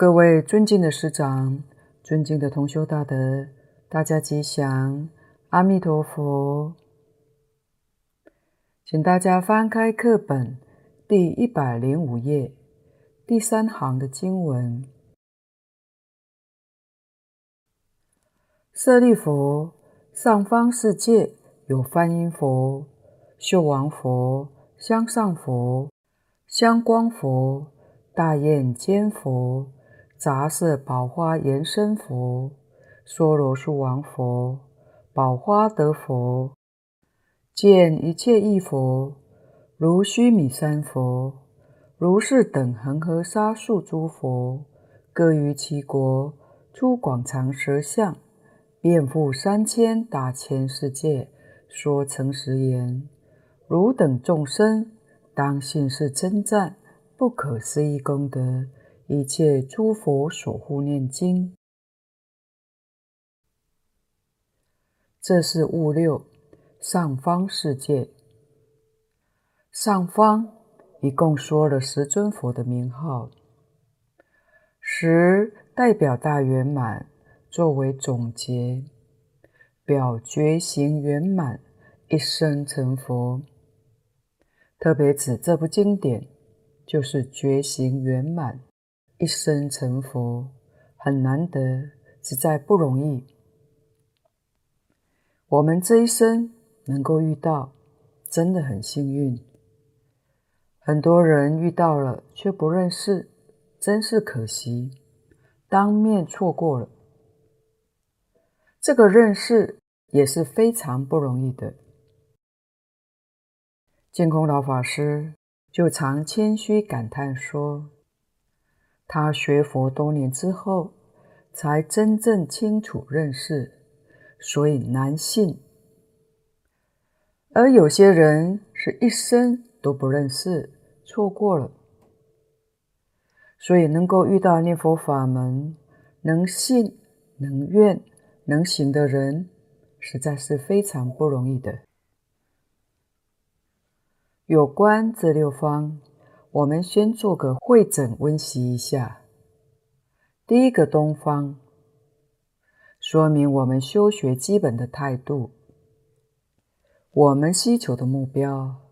各位尊敬的师长，尊敬的同修大德，大家吉祥，阿弥陀佛。请大家翻开课本第一百零五页第三行的经文：舍利弗，上方世界有梵音佛、秀王佛、香上佛、香光佛、大焰肩佛。杂色宝花延生佛、娑罗树王佛、宝花德佛、见一切义佛、如须弥山佛、如是等恒河沙数诸佛，各于其国出广长舌相，遍覆三千大千世界，说诚实言：汝等众生，当信是真赞，不可思议功德。一切诸佛所护念经，这是物六上方世界。上方一共说了十尊佛的名号，十代表大圆满，作为总结，表觉行圆满，一生成佛。特别指这部经典，就是觉行圆满。一生成佛很难得，实在不容易。我们这一生能够遇到，真的很幸运。很多人遇到了却不认识，真是可惜，当面错过了。这个认识也是非常不容易的。净空老法师就常谦虚感叹说。他学佛多年之后，才真正清楚认识，所以难信。而有些人是一生都不认识，错过了，所以能够遇到念佛法门，能信、能愿、能行的人，实在是非常不容易的。有关这六方。我们先做个会诊温习一下。第一个东方，说明我们修学基本的态度，我们希求的目标，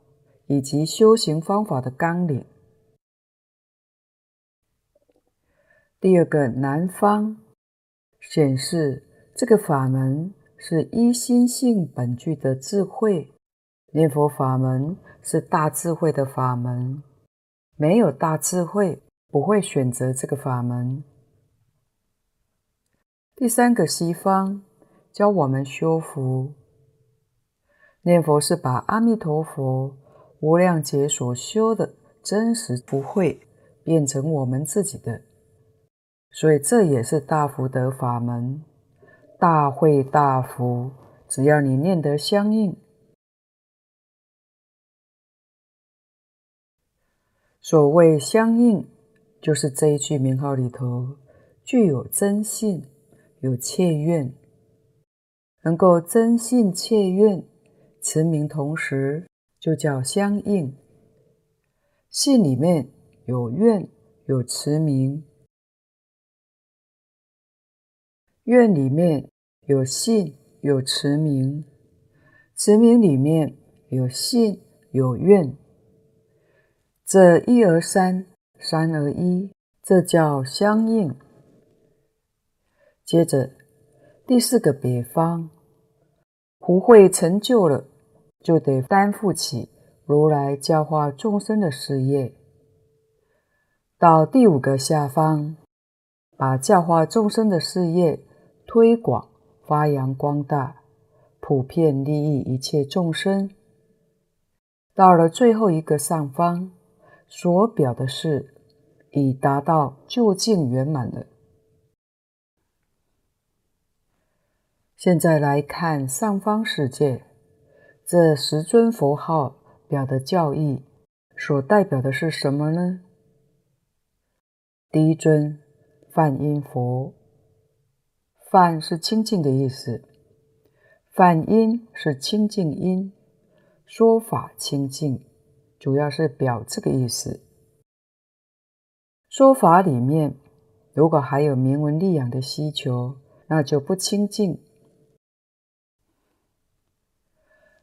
以及修行方法的纲领。第二个南方，显示这个法门是一心性本具的智慧，念佛法门是大智慧的法门。没有大智慧，不会选择这个法门。第三个西方教我们修福，念佛是把阿弥陀佛无量劫所修的真实福慧变成我们自己的，所以这也是大福德法门，大慧大福，只要你念得相应。所谓相应，就是这一句名号里头具有真信，有切愿，能够真信切愿，持名同时，就叫相应。信里面有愿，有持名；愿里面有信，有持名；持名里面有信，有愿。这一而三，三而一，这叫相应。接着第四个别方，福慧成就了，就得担负起如来教化众生的事业。到第五个下方，把教化众生的事业推广、发扬光大，普遍利益一切众生。到了最后一个上方。所表的是已达到究竟圆满了。现在来看上方世界，这十尊佛号表的教义，所代表的是什么呢？第一尊梵音佛，梵是清净的意思，梵音是清净音，说法清净。主要是表这个意思。说法里面如果还有名闻利养的需求，那就不清净。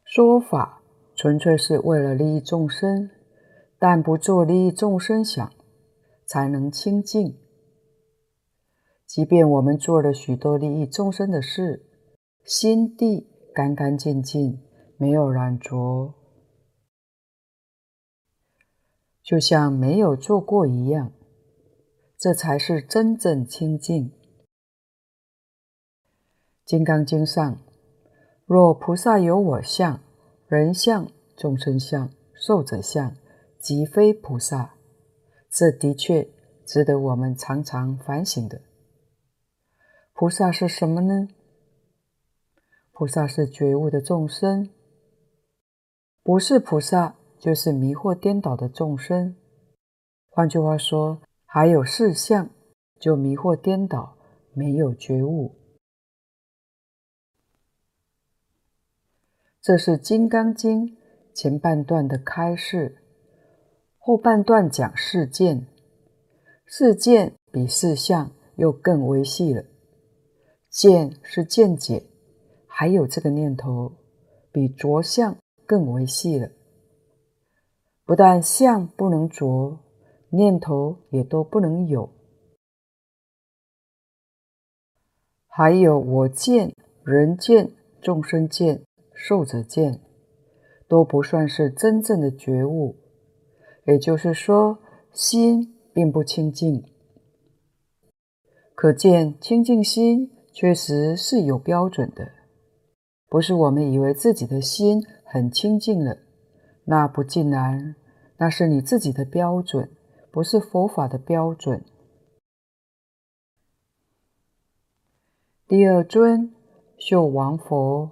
说法纯粹是为了利益众生，但不做利益众生想，才能清净。即便我们做了许多利益众生的事，心地干干净净，没有染浊，就像没有做过一样，这才是真正清净。《金刚经》上，若菩萨有我相、人相、众生相、寿者相，即非菩萨。这的确值得我们常常反省的。菩萨是什么呢？菩萨是觉悟的众生，不是菩萨就是迷惑颠倒的众生。换句话说，还有四相就迷惑颠倒，没有觉悟。这是《金刚经》前半段的开示，后半段讲四见，四见比四相又更微细了。见是见解，还有这个念头，比着相更为细了。不但相不能着，念头也都不能有。还有我见、人见、众生见、寿者见，都不算是真正的觉悟。也就是说，心并不清净。可见清净心。确实是有标准的，不是我们以为自己的心很清净了，那不尽然，那是你自己的标准，不是佛法的标准。第二尊秀王佛，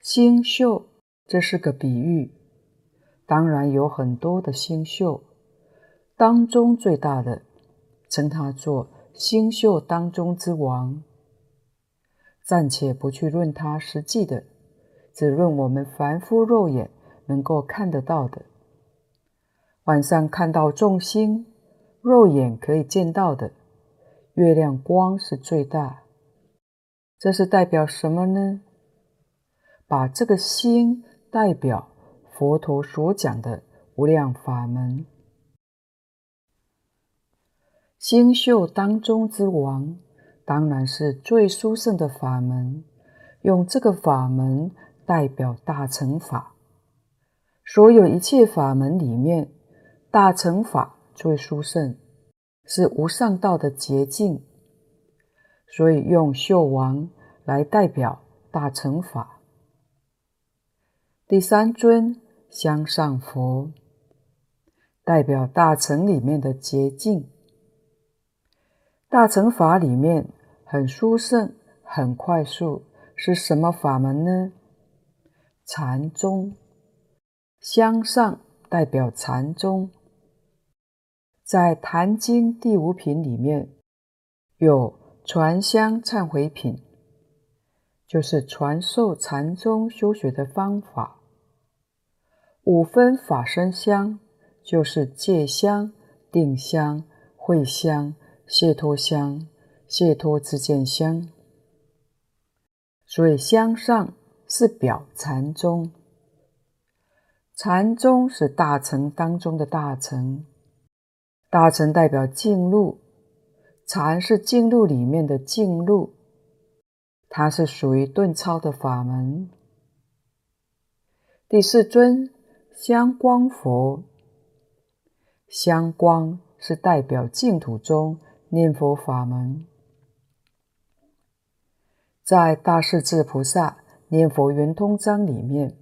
星宿，这是个比喻，当然有很多的星宿，当中最大的，称他做星宿当中之王。暂且不去论它实际的，只论我们凡夫肉眼能够看得到的。晚上看到众星，肉眼可以见到的，月亮光是最大。这是代表什么呢？把这个星代表佛陀所讲的无量法门，星宿当中之王。当然是最殊胜的法门，用这个法门代表大乘法。所有一切法门里面，大乘法最殊胜，是无上道的捷径，所以用秀王来代表大乘法。第三尊香上佛，代表大乘里面的捷径。大乘法里面。很殊胜，很快速，是什么法门呢？禅宗，香上代表禅宗，在《坛经》第五品里面有传香忏悔品，就是传授禅宗修学的方法。五分法身香，就是戒香、定香、慧香、解脱香。解脱之见香，所以香上是表禅宗。禅宗是大乘当中的大乘，大乘代表净路，禅是净路里面的净路，它是属于顿超的法门。第四尊香光佛，香光是代表净土中念佛法门。在《大势至菩萨念佛圆通章》里面，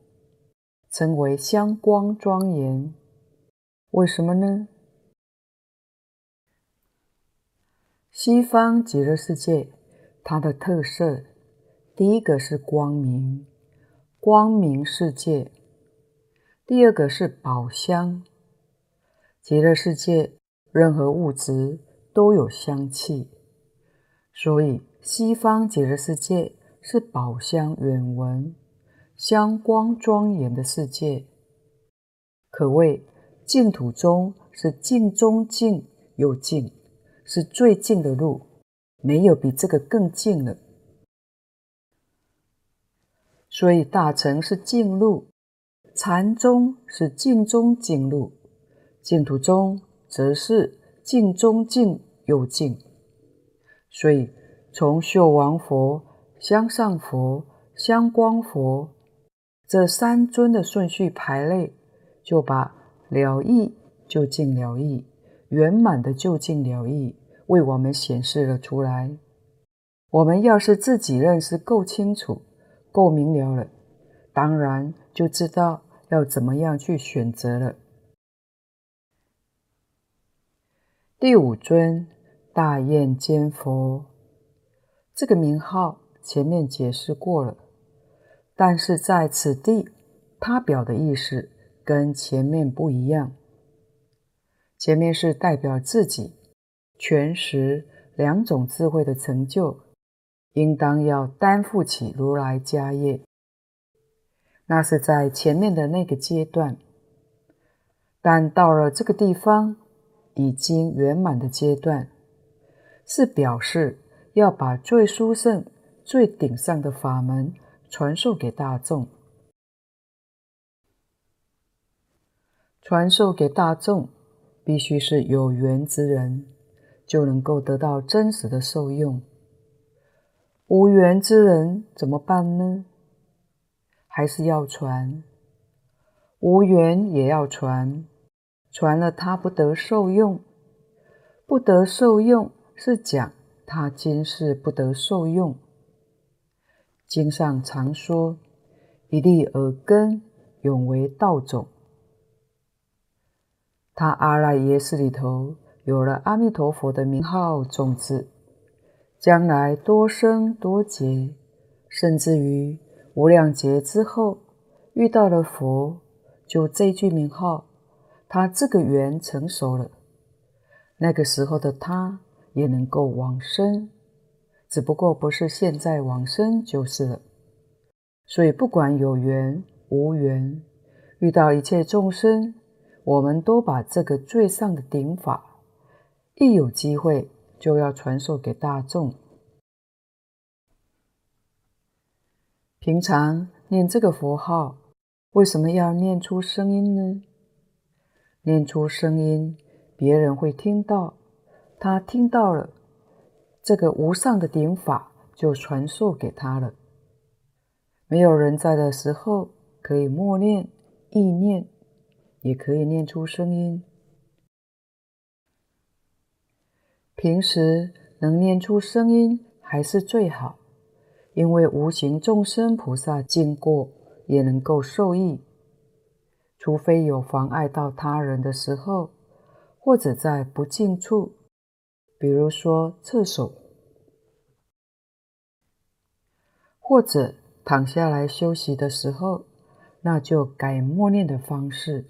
称为香光庄严。为什么呢？西方极乐世界，它的特色，第一个是光明，光明世界；第二个是宝香。极乐世界任何物质都有香气，所以。西方极乐世界是宝香远闻、香光庄严的世界，可谓净土中是净中净又净，是最近的路，没有比这个更近了。所以大乘是净路，禅宗是近中近路，净土中则是近中近又近。所以从秀王佛、香上佛、香光佛这三尊的顺序排列，就把了义就近了义、圆满的就近了义为我们显示了出来。我们要是自己认识够清楚，够明了了，当然就知道要怎么样去选择了。第五尊大雁尖佛，这个名号前面解释过了，但是在此地，他表的意思跟前面不一样。前面是代表自己全实两种智慧的成就。应当要担负起如来家业，那是在前面的那个阶段。但到了这个地方，已经圆满的阶段，是表示要把最殊胜、最顶上的法门传授给大众。传授给大众，必须是有缘之人，就能够得到真实的受用。无缘之人怎么办呢？还是要传，无缘也要传，传了他不得受用，不得受用是讲他今世不得受用。经上常说，一粒耳根永为道种，他阿赖耶识里头有了阿弥陀佛的名号种子。将来多生多劫，甚至于无量劫之后，遇到了佛，就这句名号，他这个缘成熟了，那个时候的他也能够往生，只不过不是现在往生就是了。所以不管有缘无缘，遇到一切众生，我们都把这个最上的顶法，一有机会。就要传授给大众。平常念这个佛号，为什么要念出声音呢？念出声音，别人会听到，他听到了，这个无上的顶法就传授给他了。没有人在的时候，可以默念、意念，也可以念出声音。平时能念出声音还是最好，因为无形众生菩萨经过也能够受益。除非有妨碍到他人的时候，或者在不近处，比如说厕所，或者躺下来休息的时候，那就改默念的方式。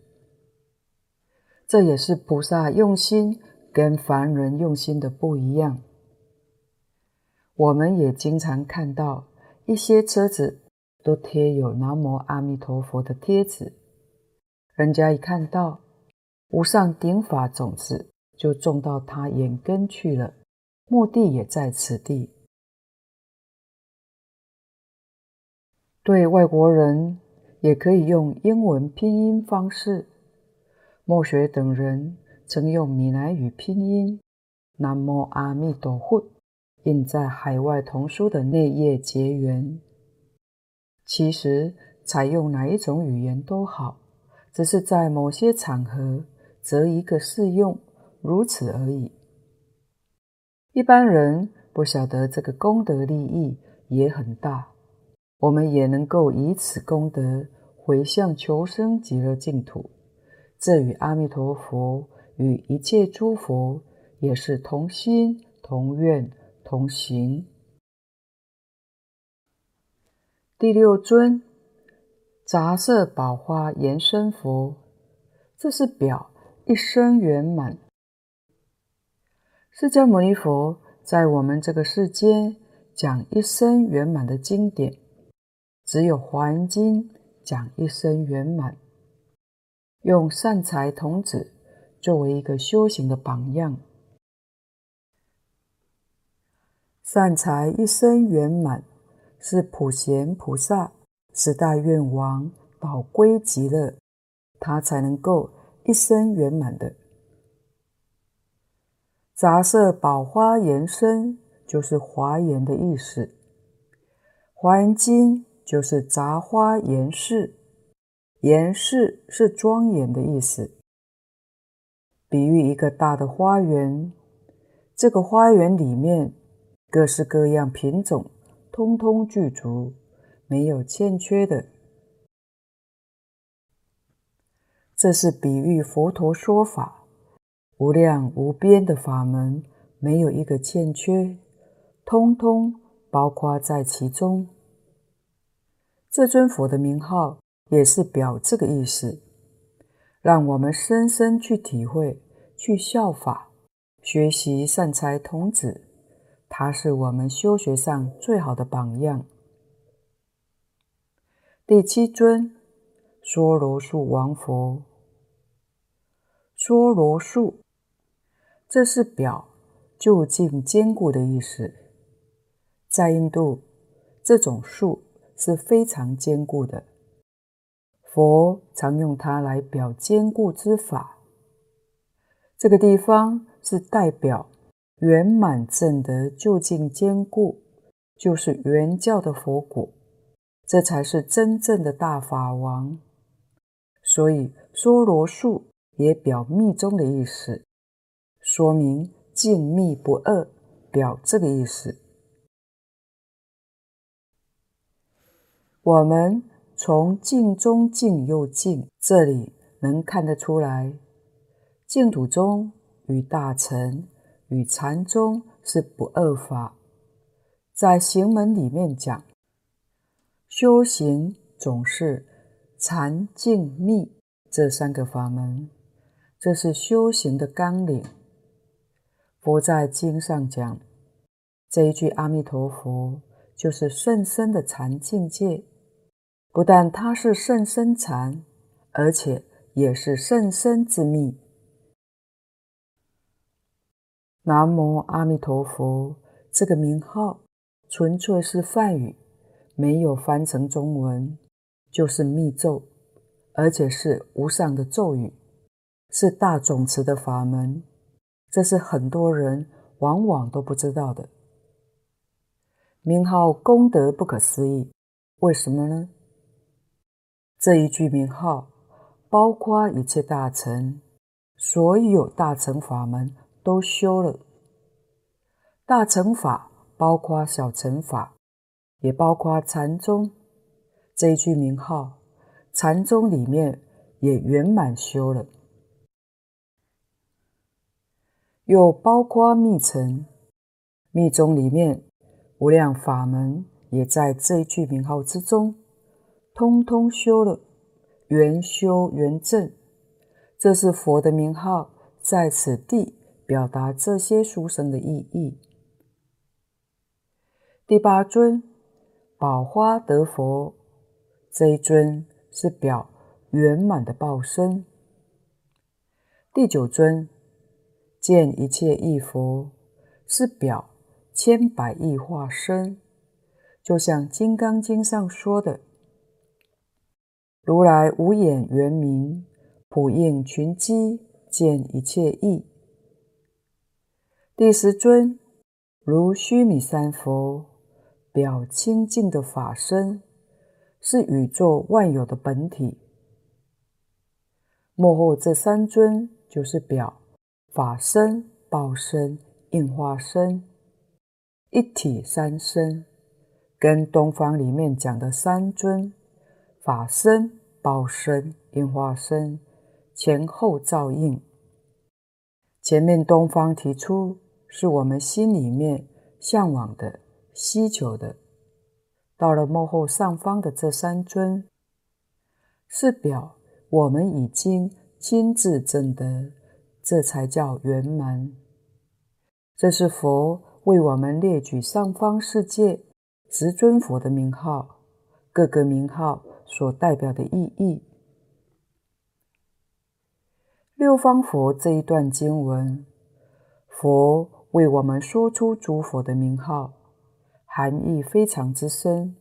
这也是菩萨用心。跟凡人用心的不一样，我们也经常看到一些车子都贴有“南无阿弥陀佛”的贴纸，人家一看到无上顶法种子，就种到他眼根去了，目的也在此地。对外国人也可以用英文拼音方式，墨学等人。曾用闽南语拼音“南无阿弥陀佛”印在海外童书的内页结缘。其实采用哪一种语言都好，只是在某些场合择一个适用，如此而已。一般人不晓得这个功德利益也很大，我们也能够以此功德回向求生极乐净土，这与阿弥陀佛。与一切诸佛也是同心、同愿、同行。第六尊杂色宝华严身佛，这是表一生圆满。释迦牟尼佛在我们这个世间讲一生圆满的经典，只有《华严经》讲一生圆满，用善财童子。作为一个修行的榜样，善财一生圆满，是普贤菩萨十大愿王导归极乐，他才能够一生圆满的。杂色宝花严身，就是华严的意思。华严经就是杂花严饰，严饰是庄严的意思，比喻一个大的花园，这个花园里面。各式各样品种，通通具足，没有欠缺的。这是比喻佛陀说法，无量无边的法门，没有一个欠缺，通通包括在其中。这尊佛的名号也是表这个意思，让我们深深去体会，去效法，学习善财童子。他是我们修学上最好的榜样。第七尊，娑罗树王佛。娑罗树，这是表究竟坚固的意思。在印度，这种树是非常坚固的，佛常用它来表坚固之法。这个地方是代表。圆满证得就近坚固，就是圆教的佛果，这才是真正的大法王。所以娑罗树也表密宗的意思，说明静密不二，表这个意思。我们从静中静又静这里能看得出来，净土宗与大乘。与禅宗是不二法，在行门里面讲，修行总是禅静密这三个法门，这是修行的纲领。佛在经上讲，这一句阿弥陀佛就是甚深的禅境界，不但它是甚深禅，而且也是甚深之密。南无阿弥陀佛，这个名号纯粹是梵语，没有翻成中文，就是密咒，而且是无上的咒语，是大总持的法门。这是很多人往往都不知道的。名号功德不可思议，为什么呢？这一句名号包括一切大乘，所有大乘法门。都修了大乘法，包括小乘法，也包括禅宗这一句名号。禅宗里面也圆满修了，又包括密乘，密宗里面无量法门也在这一句名号之中，通通修了，圆修圆证。这是佛的名号，在此地。表达这些殊胜的意义。第八尊宝花德佛，这一尊是表圆满的报身。第九尊见一切亿佛，是表千百亿化身，就像《金刚经》上说的：“如来无眼圆明，普应群机，见一切亿。”第十尊如须弥山佛，表清净的法身，是宇宙万有的本体。幕后这三尊就是表法身、报身、应化身，一体三身，跟东方里面讲的三尊法身、报身、应化身前后照应。前面东方提出。是我们心里面向往的、希求的。到了幕后上方的这三尊，是表我们已经亲自证得，这才叫圆满。这是佛为我们列举上方世界十尊佛的名号，各个名号所代表的意义。六方佛这一段经文，佛。为我们说出诸佛的名号，含义非常之深。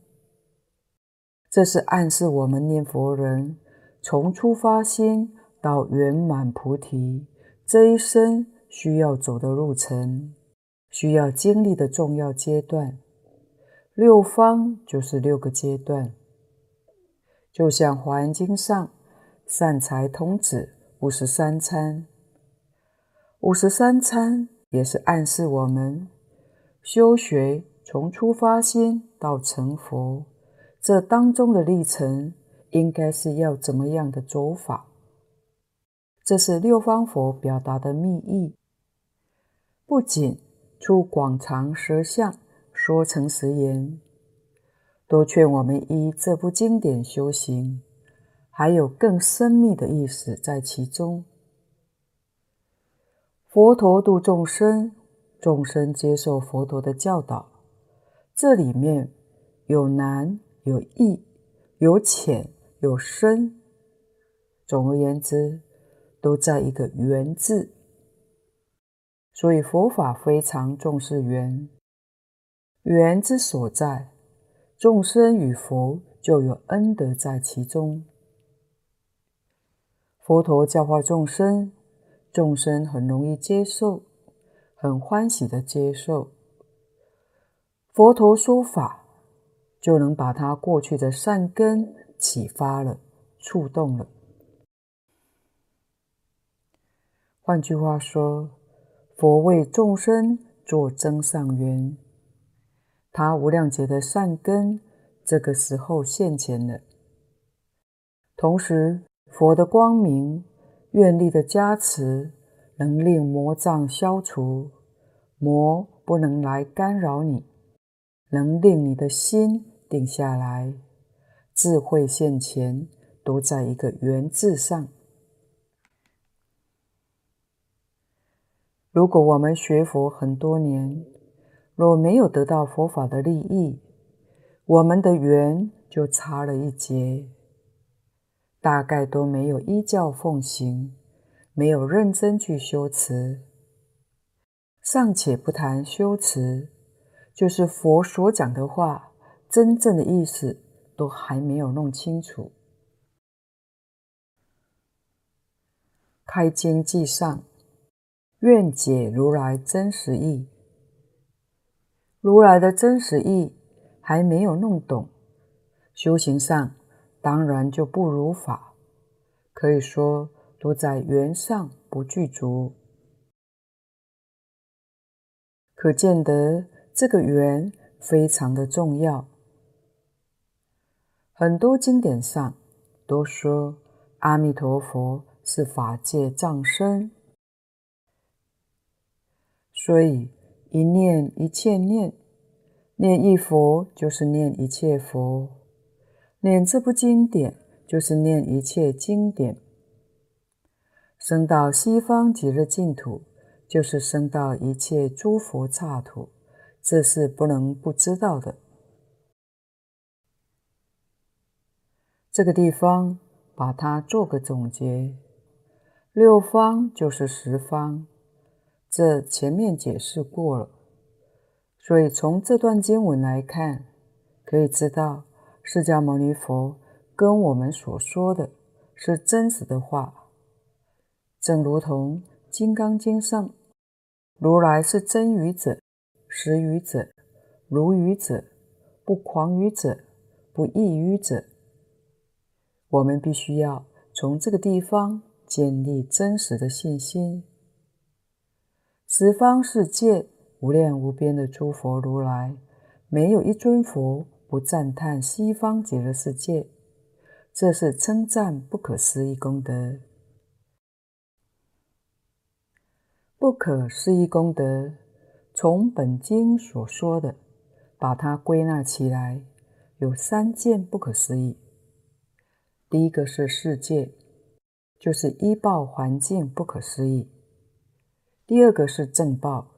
这是暗示我们念佛人从初发心到圆满菩提这一生需要走的路程，需要经历的重要阶段。六方就是六个阶段，就像《华严经》上善财童子五十三参，五十三参也是暗示我们修学从初发心到成佛。这当中的历程应该是要怎么样的走法？这是六方佛表达的密意，不仅出广长舌相说诚实言，都劝我们依这部经典修行，还有更深密的意思在其中。佛陀度众生，众生接受佛陀的教导，这里面有难。有易，有浅，有深。总而言之，都在一个缘字。所以佛法非常重视缘，缘之所在，众生与佛就有恩德在其中。佛陀教化众生，众生很容易接受，很欢喜的接受。佛陀说法。就能把他过去的善根启发了、触动了。换句话说，佛为众生做增上缘，他无量劫的善根这个时候现前了。同时，佛的光明、愿力的加持，能令魔障消除，魔不能来干扰你，能令你的心。定下来，智慧现前，都在一个缘字上。如果我们学佛很多年，若没有得到佛法的利益，我们的缘就差了一截，大概都没有依教奉行，没有认真去修持。尚且不谈修持，就是佛所讲的话。真正的意思都还没有弄清楚。开经偈上，愿解如来真实意。如来的真实意还没有弄懂，修行上当然就不如法，可以说都在缘上不具足。可见得这个缘非常的重要。很多经典上都说阿弥陀佛是法界藏身，所以一念一切念，念一佛就是念一切佛，念这部经典就是念一切经典。生到西方极乐净土，就是生到一切诸佛刹土，这是不能不知道的。这个地方把它做个总结，六方就是十方，这前面解释过了。所以从这段经文来看，可以知道释迦牟尼佛跟我们所说的是真实的话。正如同《金刚经》上，如来是真语者、实语者、如语者、不狂语者、不异语者。我们必须要从这个地方建立真实的信心。十方世界无量无边的诸佛如来，没有一尊佛不赞叹西方极乐世界，这是称赞不可思议功德。不可思议功德，从本经所说的，把它归纳起来，有三件不可思议。第一个是世界，就是依报环境不可思议；第二个是正报，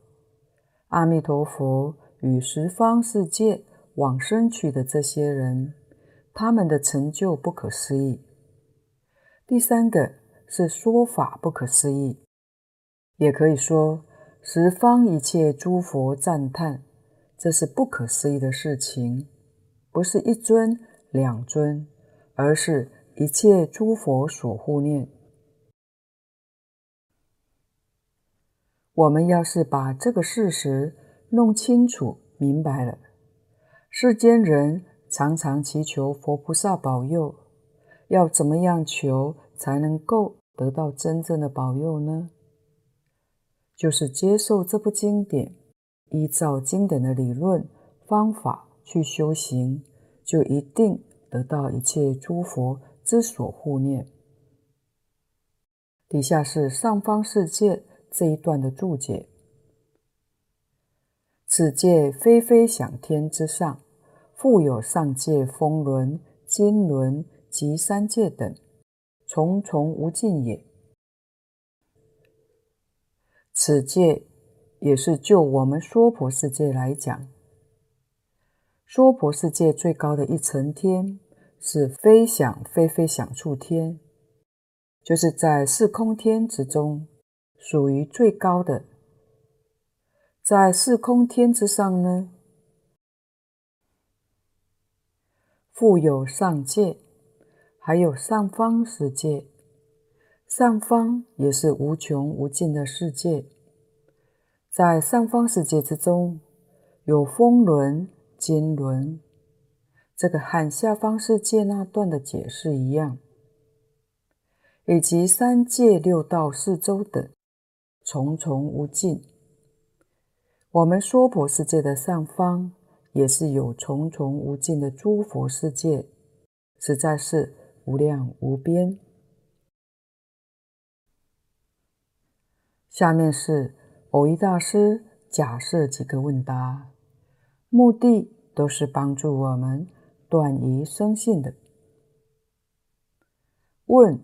阿弥陀佛与十方世界往生去的这些人，他们的成就不可思议；第三个是说法不可思议，也可以说十方一切诸佛赞叹，这是不可思议的事情，不是一尊两尊，而是一切诸佛所护念。我们要是把这个事实弄清楚明白了，世间人常常祈求佛菩萨保佑，要怎么样求才能够得到真正的保佑呢？就是接受这部经典，依照经典的理论方法去修行，就一定得到一切诸佛之所护念。底下是上方世界这一段的注解：此界非非想天之上，复有上界风轮、金轮及三界等，重重无尽也。此界也是就我们娑婆世界来讲，娑婆世界最高的一层天是非想非非想处天，就是在四空天之中属于最高的。在四空天之上呢，复有上界，还有上方世界。上方也是无穷无尽的世界，在上方世界之中，有风轮、金轮，这个和下方世界那段的解释一样，以及三界六道四周等，重重无尽。我们娑婆世界的上方，也是有重重无尽的诸佛世界，实在是无量无边。下面是蕅益大师假设几个问答，目的都是帮助我们断疑生信的。问：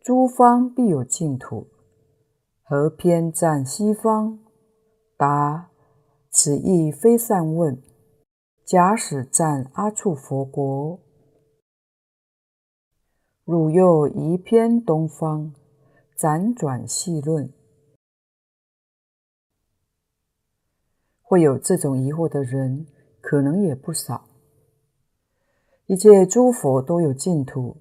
诸方必有净土，何偏赞西方？答：此亦非善问。假使赞阿处佛国，汝又宜偏东方，辗转细论。会有这种疑惑的人，可能也不少。一切诸佛都有净土，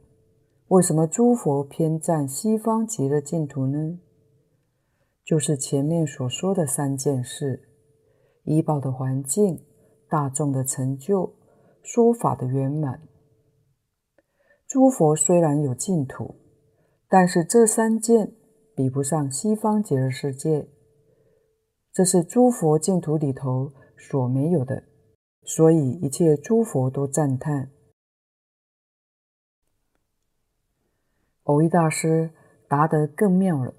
为什么诸佛偏赞西方极乐净土呢？就是前面所说的三件事：依报的环境、大众的成就、说法的圆满。诸佛虽然有净土，但是这三件比不上西方极乐世界。这是诸佛净土里头所没有的，所以一切诸佛都赞叹。蕅益大师答得更妙了，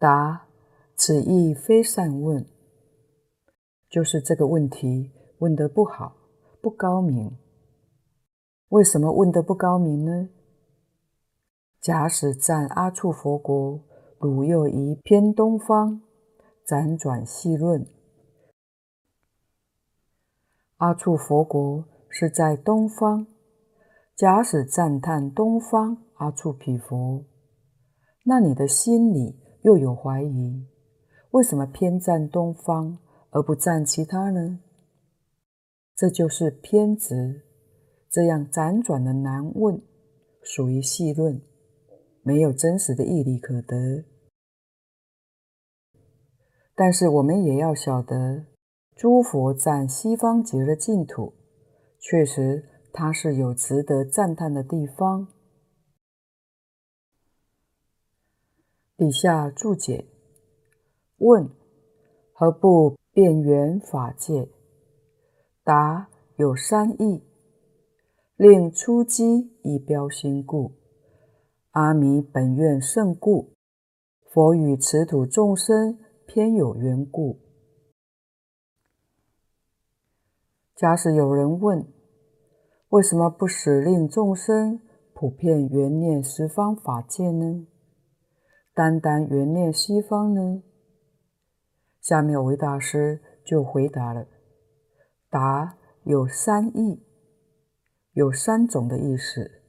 答：此亦非善问，就是这个问题问得不好，不高明。为什么问得不高明呢？假使赞阿处佛国。汝又宜偏东方，辗转细论。阿处佛国是在东方，假使赞叹东方阿处毗佛，那你的心里又有怀疑，为什么偏赞东方而不赞其他呢？这就是偏执，这样辗转的难问，属于细论，没有真实的义理可得。但是我们也要晓得，诸佛赞西方极乐净土，确实它是有值得赞叹的地方。底下注解：问：何不变圆法界？答：有三义，令初机以标心故。阿弥本愿胜故，佛与此土众生。偏有缘故。假使有人问：为什么不使令众生普遍圆念十方法界呢？单单圆念西方呢？下面蕅益大师就回答了：答有三义，有三种的意思。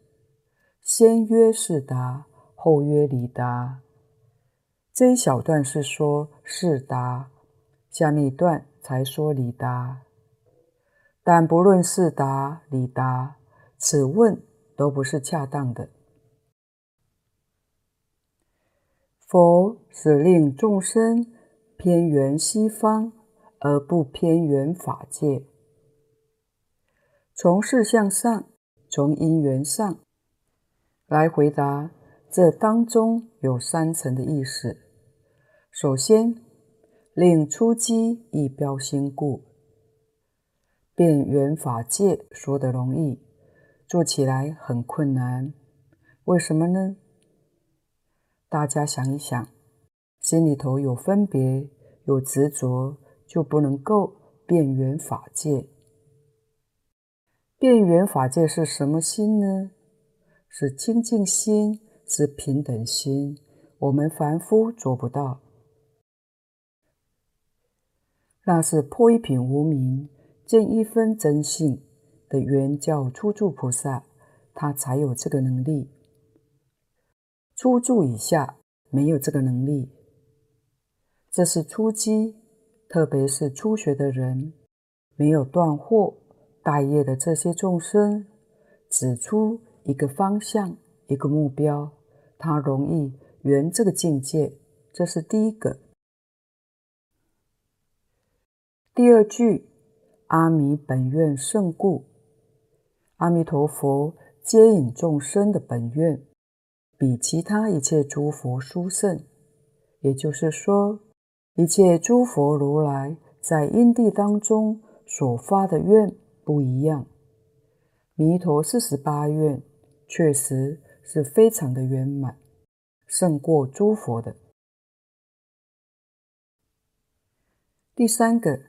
先曰是答，后曰理答。这一小段是说是答，下面一段才说理答。但不论是答、理答，此问都不是恰当的。佛是令众生偏缘西方，而不偏缘法界。从事向上，从因缘上来回答，这当中有三层的意思。首先，令初机易标心故，遍缘法界说得容易，做起来很困难。为什么呢？大家想一想，心里头有分别、有执着，就不能够变缘法界。变缘法界是什么心呢？是清净心，是平等心。我们凡夫做不到，那是破一品无明，见一分真性的圆教初住菩萨，他才有这个能力。初住以下没有这个能力，这是初机，特别是初学的人，没有断惑。大业的这些众生，指出一个方向、一个目标，他容易圆这个境界，这是第一个。第二句，阿弥本愿胜故，阿弥陀佛接引众生的本愿，比其他一切诸佛殊胜。也就是说，一切诸佛如来在因地当中所发的愿。不一样，弥陀四十八愿确实是非常的圆满，胜过诸佛的。第三个，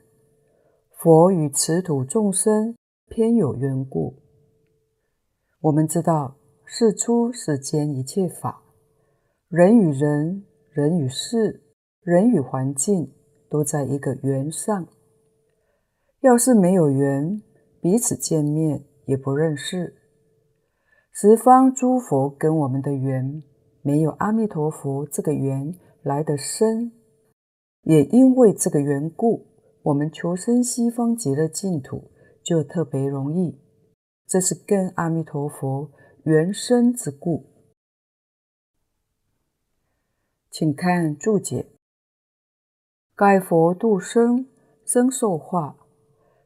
佛与此土众生偏有缘故。我们知道，世出世间一切法，人与人、人与事、人与环境，都在一个缘上。要是没有缘，彼此见面也不认识，十方诸佛跟我们的缘没有阿弥陀佛这个缘来得深，也因为这个缘故，我们求生西方极乐净土就特别容易，这是跟阿弥陀佛缘生之故。请看注解：盖佛度生，生受化。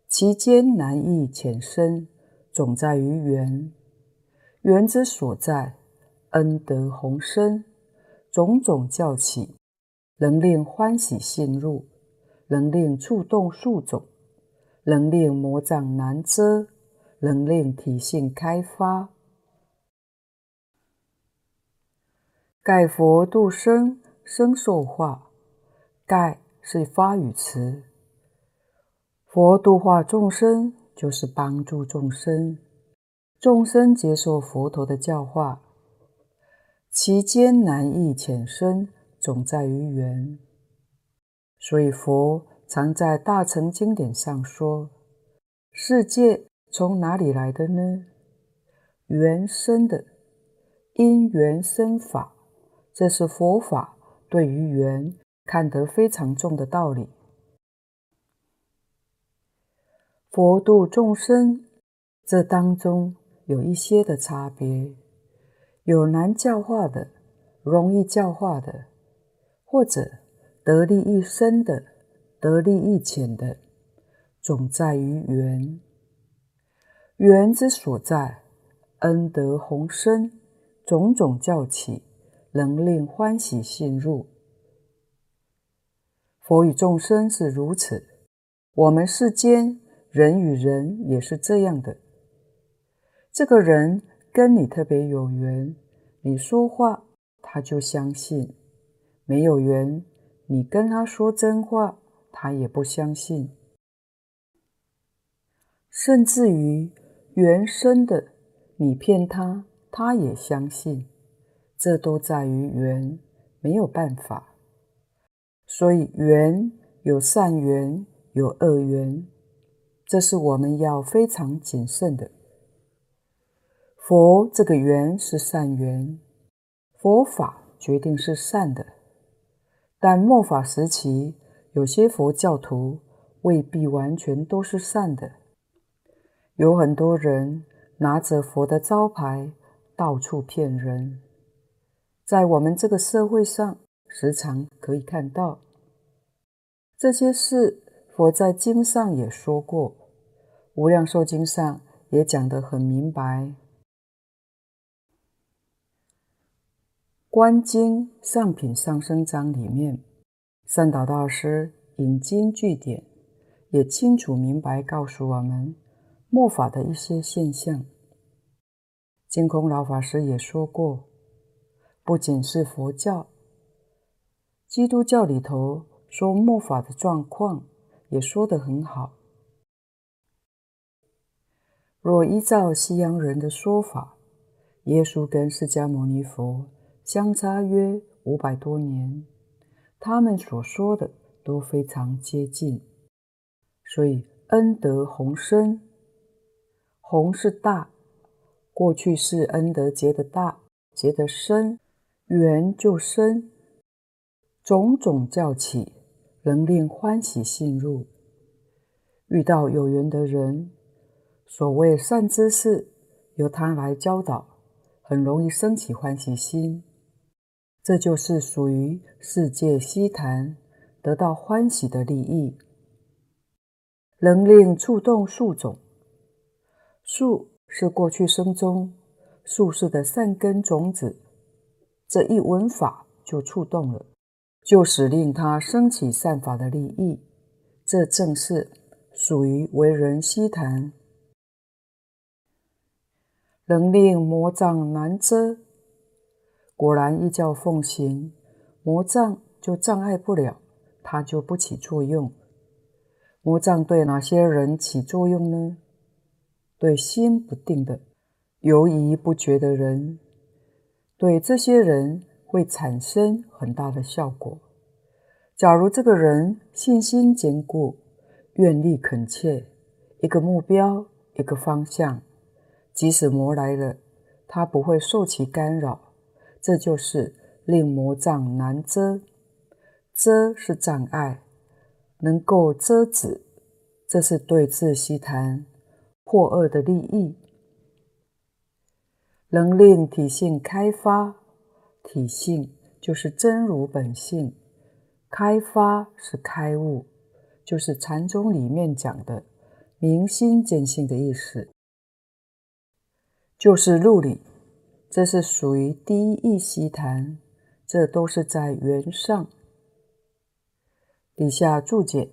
其间难易浅深，总在于缘。缘之所在，恩德宏深，种种教起，能令欢喜陷入，能令触动数种，能令魔障难遮，能令体性开发。盖佛度生，生受化。盖是发语词。佛度化众生，就是帮助众生。众生接受佛陀的教化，其间难易浅深，总在于缘。所以佛常在大乘经典上说：“世界从哪里来的呢？缘生的，因缘生法。”这是佛法对于缘看得非常重的道理。佛度众生，这当中有一些的差别，有难教化的，容易教化的，或者得利益深的，得利益浅的，总在于缘。缘之所在，恩德宏深，种种教起，能令欢喜信入。佛与众生是如此，我们世间。人与人也是这样的，这个人跟你特别有缘，你说话他就相信；没有缘，你跟他说真话，他也不相信。甚至于缘深的，你骗他，他也相信。这都在于缘，没有办法。所以缘有善缘，有恶缘。这是我们要非常谨慎的。佛这个缘是善缘，佛法决定是善的。但末法时期，有些佛教徒未必完全都是善的，有很多人拿着佛的招牌到处骗人，在我们这个社会上时常可以看到这些事。佛在经上也说过，《无量寿经》上也讲得很明白。观经上品上生章里面，善导大师引经据典，也清楚明白告诉我们末法的一些现象。净空老法师也说过，不仅是佛教，基督教里头说末法的状况。也说得很好。若依照西洋人的说法，耶稣跟释迦牟尼佛相差约五百多年，他们所说的都非常接近。所以恩德弘深，弘是大，过去是恩德结的大，结的深，缘就深，种种教起。能令欢喜信入，遇到有缘的人，所谓善知识，由他来教导，很容易生起欢喜心。这就是属于世界悉檀，得到欢喜的利益，能令触动树种。树是过去生中宿世的善根种子，这一闻法就触动了。就使令他生起善法的利益，这正是属于为人悉谈，能令魔障难遮。果然依教奉行，魔障就障碍不了，它就不起作用。魔障对哪些人起作用呢？对心不定的、犹疑不决的人，对这些人。会产生很大的效果。假如这个人信心坚固、愿力恳切，一个目标、一个方向，即使魔来了，他不会受其干扰。这就是令魔障难遮。遮是障碍，能够遮止，这是对治悉檀破恶的利益，能令体性开发。体性就是真如本性，开发是开悟，就是禅宗里面讲的明心见性的意思，就是入理，这是属于第一义悉谈，这都是在缘上。底下注解：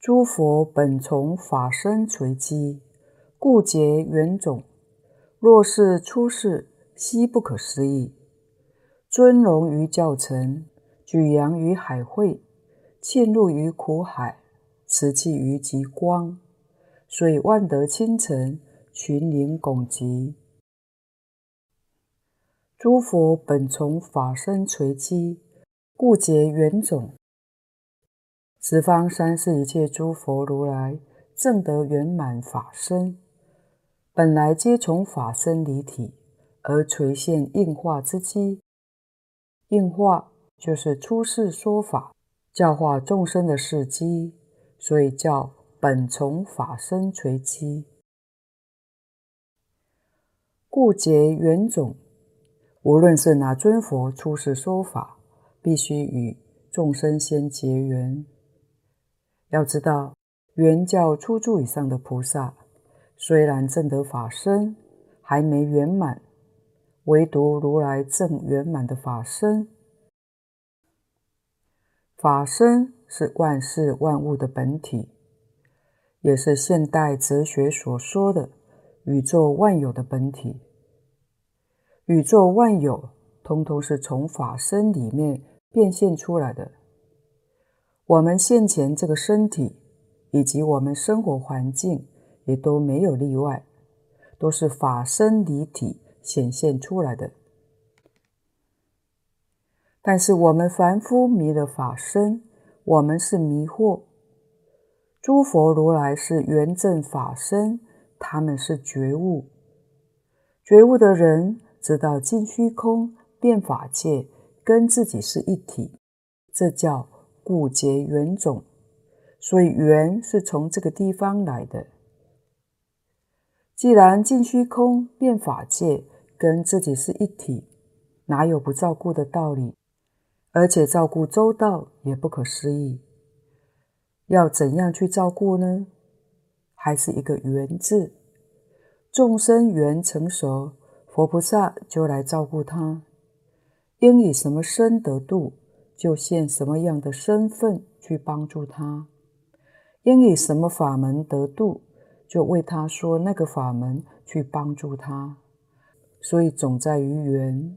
诸佛本从法身垂机，故结缘种。若是出世，悉不可思议，尊荣于教尘，举扬于海会，沁入于苦海，持契于极光，所以万德倾城，群灵拱击。诸佛本从法身垂机，故结缘种。十方三世一切诸佛如来，正得圆满法身。本来皆从法身离体而垂现应化之机，应化就是出世说法、教化众生的事机，所以叫本从法身垂机。故结缘种，无论是哪尊佛出世说法，必须与众生先结缘。要知道，原教初住以上的菩萨。虽然证得法身还没圆满，唯独如来正圆满的法身。法身是万事万物的本体，也是现代哲学所说的宇宙万有的本体。宇宙万有通通是从法身里面变现出来的。我们现前这个身体，以及我们生活环境。也都没有例外，都是法身离体显现出来的。但是我们凡夫迷了法身，我们是迷惑；诸佛如来是圆证法身，他们是觉悟。觉悟的人知道尽虚空、变法界跟自己是一体，这叫故结缘种。所以缘是从这个地方来的。既然尽虚空遍法界跟自己是一体，哪有不照顾的道理？而且照顾周到也不可思议。要怎样去照顾呢？还是一个缘字。众生缘成熟，佛菩萨就来照顾他。应以什么身得度，就现什么样的身份去帮助他。应以什么法门得度，就为他说那个法门去帮助他。所以总在于缘。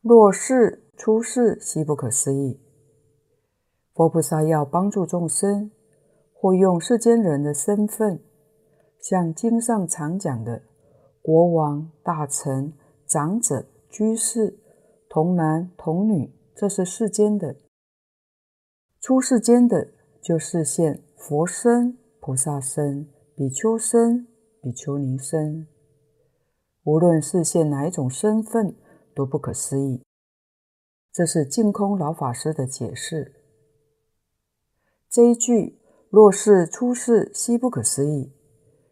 若是出世，悉不可思议。佛菩萨要帮助众生，或用世间人的身份，像经上常讲的国王、大臣、长者、居士、童男童女，这是世间的；出世间的，就示现佛身、菩萨身、比丘身、比丘尼身。无论示现哪一种身份，都不可思议，这是净空老法师的解释。这一句“若是出世，悉不可思议”，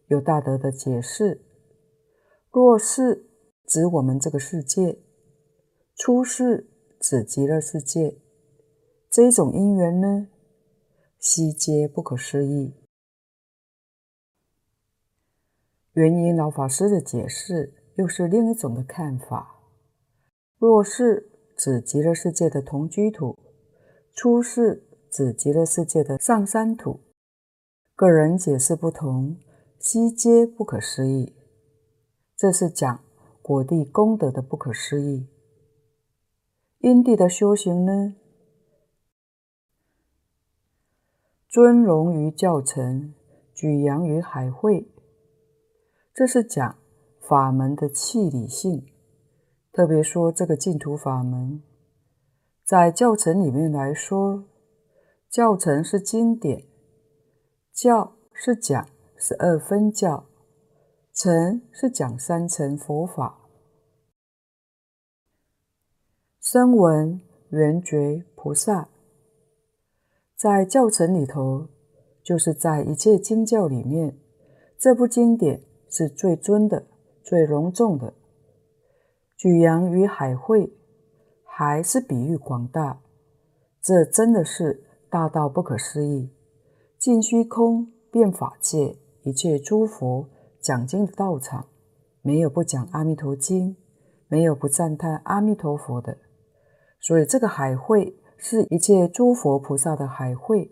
有大德的解释：“若是指我们这个世界，出世指极乐世界，这一种因缘呢，悉皆不可思议。”原因老法师的解释又是另一种的看法。若是指极乐世界的同居土，出世指极乐世界的上三土，个人解释不同，悉皆不可思议。这是讲果地功德的不可思议。因地的修行呢，尊荣于教程，举扬于海会，这是讲法门的气理性。特别说这个净土法门，在教程里面来说，教程是经典，教是讲十二分教，成是讲三乘佛法。声闻缘觉菩萨，在教程里头，就是在一切经教里面，这部经典是最尊的、最隆重的。举扬于海会，还是比喻广大，这真的是大到不可思议。尽虚空遍法界，一切诸佛讲经的道场，没有不讲阿弥陀经，没有不赞叹阿弥陀佛的。所以这个海会是一切诸佛菩萨的海会，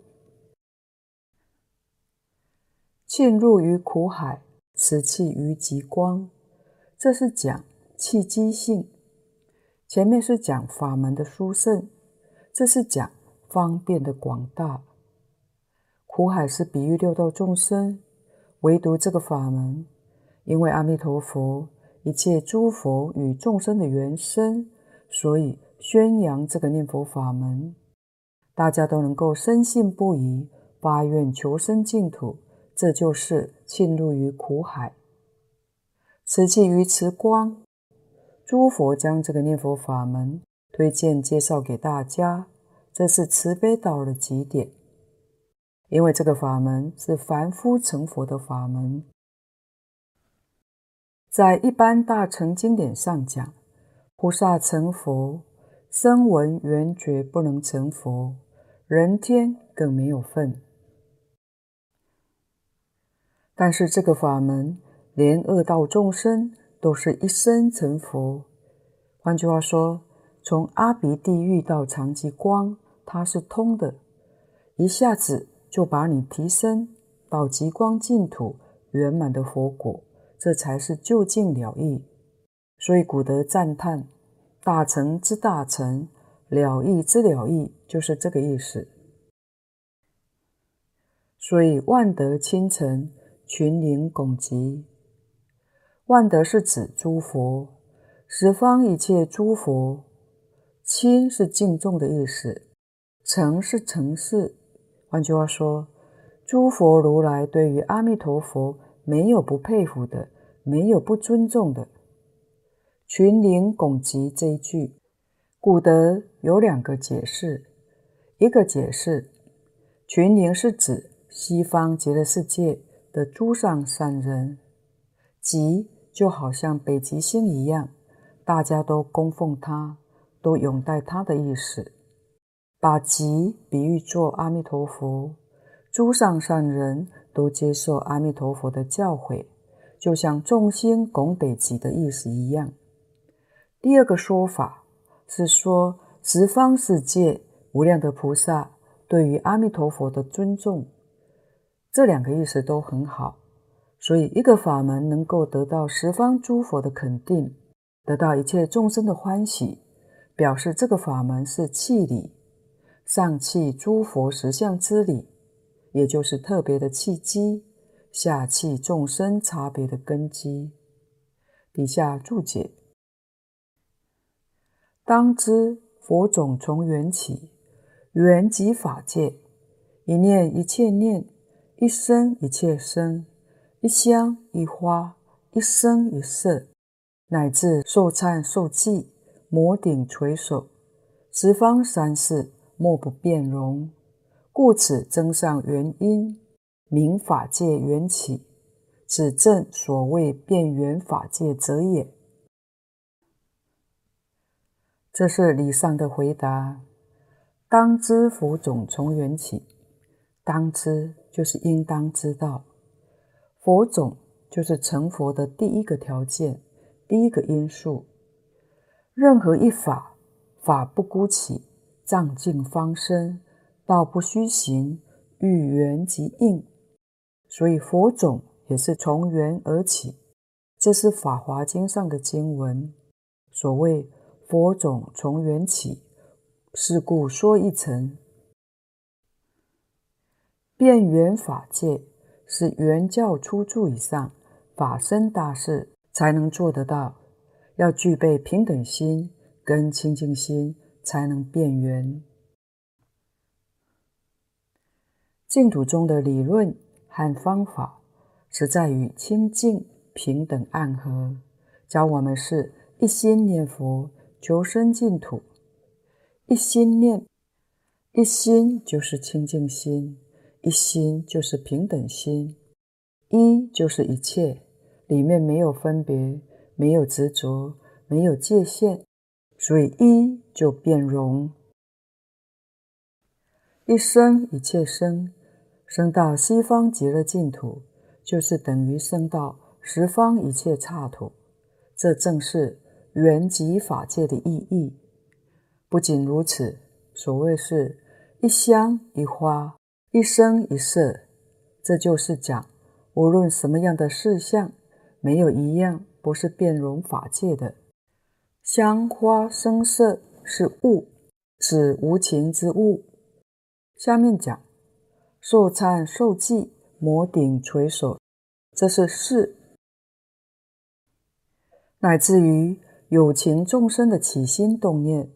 浸入于苦海，持气于极光，这是讲。契机性，前面是讲法门的殊胜，这是讲方便的广大。苦海是比喻六道众生，唯独这个法门，因为阿弥陀佛一切诸佛与众生的缘深，所以宣扬这个念佛法门，大家都能够深信不疑，发愿求生净土，这就是浸入于苦海，持气于慈光。诸佛将这个念佛法门推荐介绍给大家，这是慈悲到了极点。因为这个法门是凡夫成佛的法门，在一般大乘经典上讲，菩萨成佛，声闻缘觉不能成佛，人天更没有份。但是这个法门，连恶道众生。都是一生成佛。换句话说，从阿鼻地狱到常寂光，它是通的，一下子就把你提升到极光净土圆满的佛果，这才是究竟了义。所以古德赞叹：大乘之大乘，了义之了义，就是这个意思。所以万德千乘，群灵拱极。万德是指诸佛，十方一切诸佛，亲是敬重的意思，诚是诚事。换句话说，诸佛如来对于阿弥陀佛没有不佩服的，没有不尊重的。群灵拱极这一句，古德有两个解释。一个解释，群灵是指西方极乐世界的诸上善人，极就好像北极星一样，大家都供奉他，都拥戴他的意思。把极比喻作阿弥陀佛，诸上善人都接受阿弥陀佛的教诲。就像众星拱北极的意思一样。第二个说法是说，十方世界无量的菩萨对于阿弥陀佛的尊重，这两个意思都很好。所以，一个法门能够得到十方诸佛的肯定，得到一切众生的欢喜，表示这个法门是契理，上契诸佛实相之理，也就是特别的契机。下契众生差别的根基。底下注解：当知佛种从缘起，缘即法界，一念一切念，一生一切生，一香一花，一生一色，乃至受忏受记，摩顶垂首，十方三世莫不变容。故此增上缘因。名法界缘起，此正所谓变缘法界者也。这是理上的回答。当知佛种从缘起，当知就是应当知道，佛种就是成佛的第一个条件，第一个因素。任何一法，法不孤起，藏尽方生，道不虚行，遇缘即应。所以佛种也是从缘而起，这是《法华经》上的经文。所谓佛种从缘起，是故说一层。遍缘法界是圆教初住以上法身大士才能做得到，要具备平等心跟清净心，才能变缘。净土中的理论。和方法实在与清净平等暗合，教我们是一心念佛，求生净土。一心念，一心就是清净心，一心就是平等心，一就是一切，里面没有分别，没有执着，没有界限，所以一就变容。一生一切生。生到西方极乐净土，就是等于生到十方一切刹土，这正是缘及法界的意义。不仅如此，所谓是一香一花，一生一色，这就是讲无论什么样的事相，没有一样不是遍容法界的。香花生色是物，是无情之物。下面讲。受忏受记，摩顶垂首，这是事；乃至于有情众生的起心动念，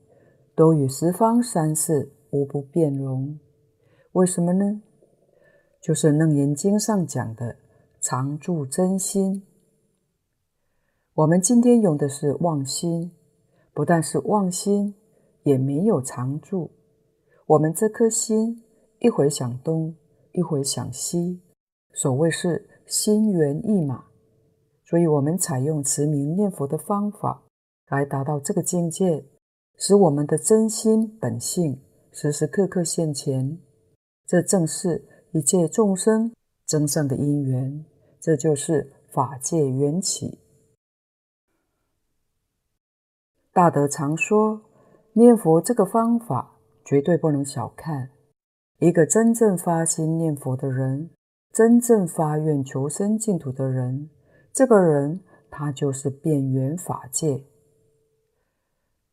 都与十方三世无不变容。为什么呢？就是《楞严经》上讲的常住真心。我们今天用的是妄心，不但是妄心，也没有常住。我们这颗心。一会想东，一会想西，所谓是心猿意马。所以，我们采用持名念佛的方法来达到这个境界，使我们的真心本性时时刻刻现前。这正是一切众生增上的因缘，这就是法界缘起。大德常说，念佛这个方法绝对不能小看。一个真正发心念佛的人，真正发愿求生净土的人，这个人他就是遍缘法界。《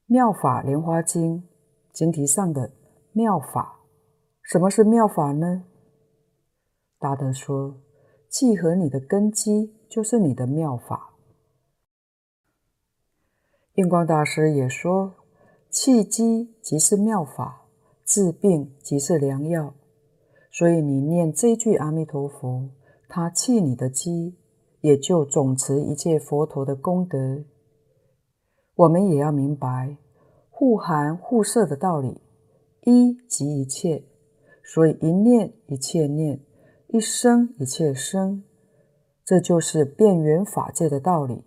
妙法莲花经》经题上的妙法，什么是妙法呢？大德说，契合你的根基就是你的妙法。印光大师也说，契机即是妙法。治病即是良药，所以你念这句阿弥陀佛，他契你的机，也就总持一切佛陀的功德。我们也要明白互含互摄的道理。一即一切，所以一念一切念，一生一切生，这就是变圆法界的道理。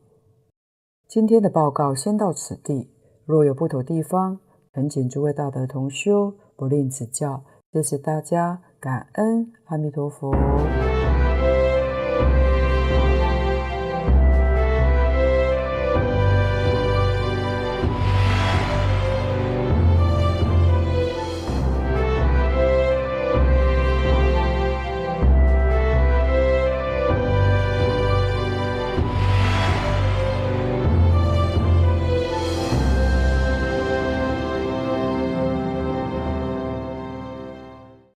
今天的报告先到此地，若有不妥地方，恳请诸位大德同修不吝指教。谢谢大家，感恩阿弥陀佛。